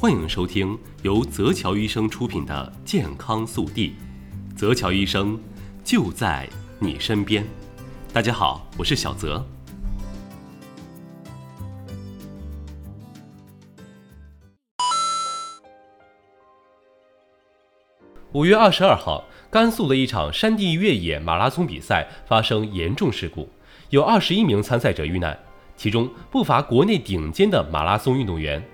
欢迎收听由泽桥医生出品的《健康速递》，泽桥医生就在你身边。大家好，我是小泽。五月二十二号，甘肃的一场山地越野马拉松比赛发生严重事故，有二十一名参赛者遇难，其中不乏国内顶尖的马拉松运动员。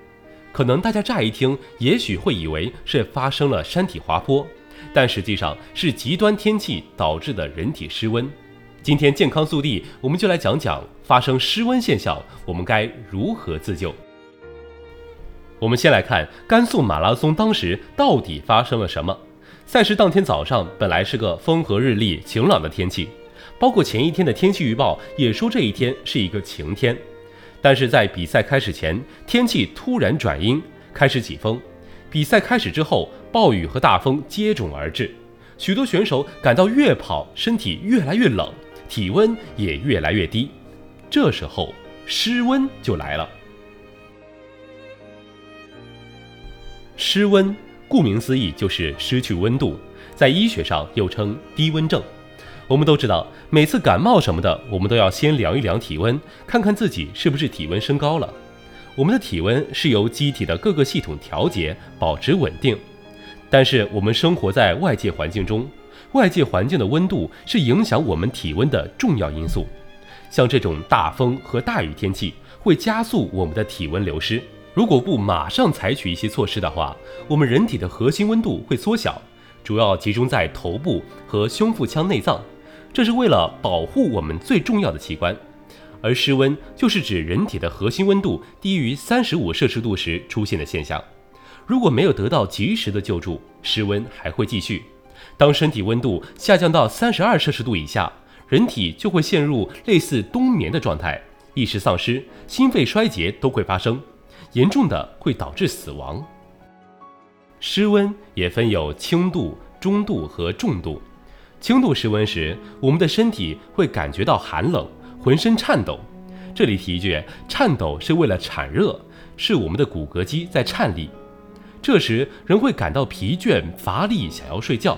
可能大家乍一听，也许会以为是发生了山体滑坡，但实际上是极端天气导致的人体失温。今天健康速递，我们就来讲讲发生失温现象，我们该如何自救。我们先来看甘肃马拉松当时到底发生了什么。赛事当天早上本来是个风和日丽、晴朗的天气，包括前一天的天气预报也说这一天是一个晴天。但是在比赛开始前，天气突然转阴，开始起风。比赛开始之后，暴雨和大风接踵而至，许多选手感到越跑身体越来越冷，体温也越来越低。这时候失温就来了。失温，顾名思义就是失去温度，在医学上又称低温症。我们都知道，每次感冒什么的，我们都要先量一量体温，看看自己是不是体温升高了。我们的体温是由机体的各个系统调节，保持稳定。但是我们生活在外界环境中，外界环境的温度是影响我们体温的重要因素。像这种大风和大雨天气，会加速我们的体温流失。如果不马上采取一些措施的话，我们人体的核心温度会缩小，主要集中在头部和胸腹腔内脏。这是为了保护我们最重要的器官，而失温就是指人体的核心温度低于三十五摄氏度时出现的现象。如果没有得到及时的救助，失温还会继续。当身体温度下降到三十二摄氏度以下，人体就会陷入类似冬眠的状态，意识丧失、心肺衰竭都会发生，严重的会导致死亡。失温也分有轻度、中度和重度。轻度失温时，我们的身体会感觉到寒冷，浑身颤抖。这里提一句，颤抖是为了产热，是我们的骨骼肌在颤栗。这时人会感到疲倦、乏力，想要睡觉，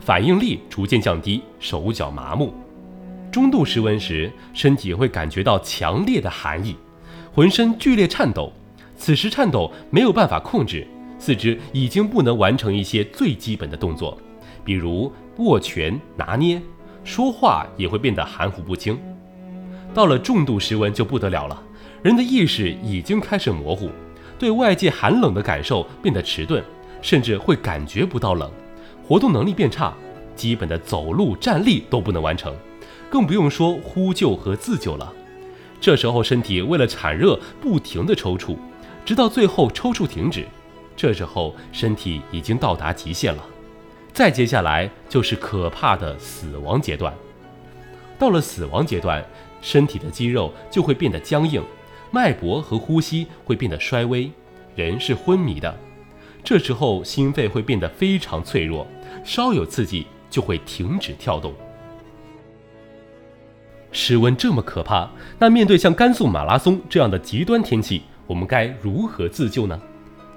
反应力逐渐降低，手脚麻木。中度失温时，身体会感觉到强烈的寒意，浑身剧烈颤抖。此时颤抖没有办法控制，四肢已经不能完成一些最基本的动作。比如握拳、拿捏，说话也会变得含糊不清。到了重度失温就不得了了，人的意识已经开始模糊，对外界寒冷的感受变得迟钝，甚至会感觉不到冷，活动能力变差，基本的走路、站立都不能完成，更不用说呼救和自救了。这时候身体为了产热，不停地抽搐，直到最后抽搐停止。这时候身体已经到达极限了。再接下来就是可怕的死亡阶段。到了死亡阶段，身体的肌肉就会变得僵硬，脉搏和呼吸会变得衰微，人是昏迷的。这时候心肺会变得非常脆弱，稍有刺激就会停止跳动。室温这么可怕，那面对像甘肃马拉松这样的极端天气，我们该如何自救呢？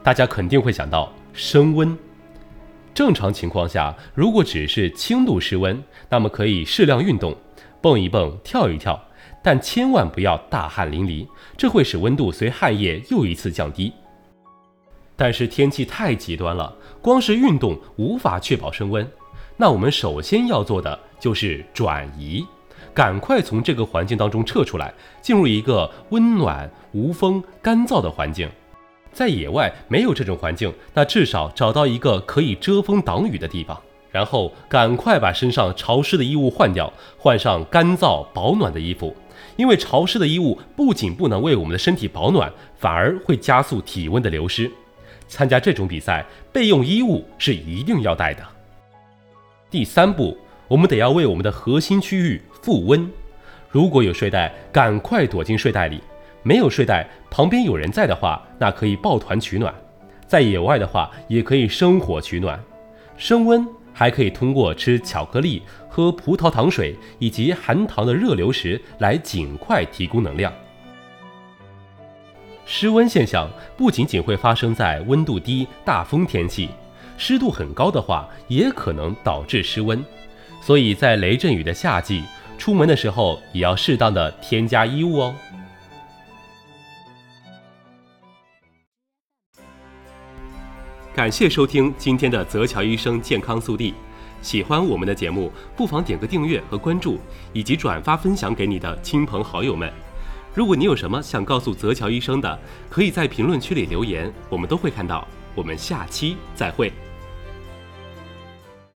大家肯定会想到升温。正常情况下，如果只是轻度失温，那么可以适量运动，蹦一蹦，跳一跳，但千万不要大汗淋漓，这会使温度随汗液又一次降低。但是天气太极端了，光是运动无法确保升温，那我们首先要做的就是转移，赶快从这个环境当中撤出来，进入一个温暖、无风、干燥的环境。在野外没有这种环境，那至少找到一个可以遮风挡雨的地方，然后赶快把身上潮湿的衣物换掉，换上干燥保暖的衣服。因为潮湿的衣物不仅不能为我们的身体保暖，反而会加速体温的流失。参加这种比赛，备用衣物是一定要带的。第三步，我们得要为我们的核心区域复温。如果有睡袋，赶快躲进睡袋里。没有睡袋，旁边有人在的话，那可以抱团取暖；在野外的话，也可以生火取暖。升温还可以通过吃巧克力、喝葡萄糖水以及含糖的热流食来尽快提供能量。湿温现象不仅仅会发生在温度低、大风天气，湿度很高的话，也可能导致失温。所以在雷阵雨的夏季，出门的时候也要适当的添加衣物哦。感谢收听今天的泽桥医生健康速递。喜欢我们的节目，不妨点个订阅和关注，以及转发分享给你的亲朋好友们。如果你有什么想告诉泽桥医生的，可以在评论区里留言，我们都会看到。我们下期再会。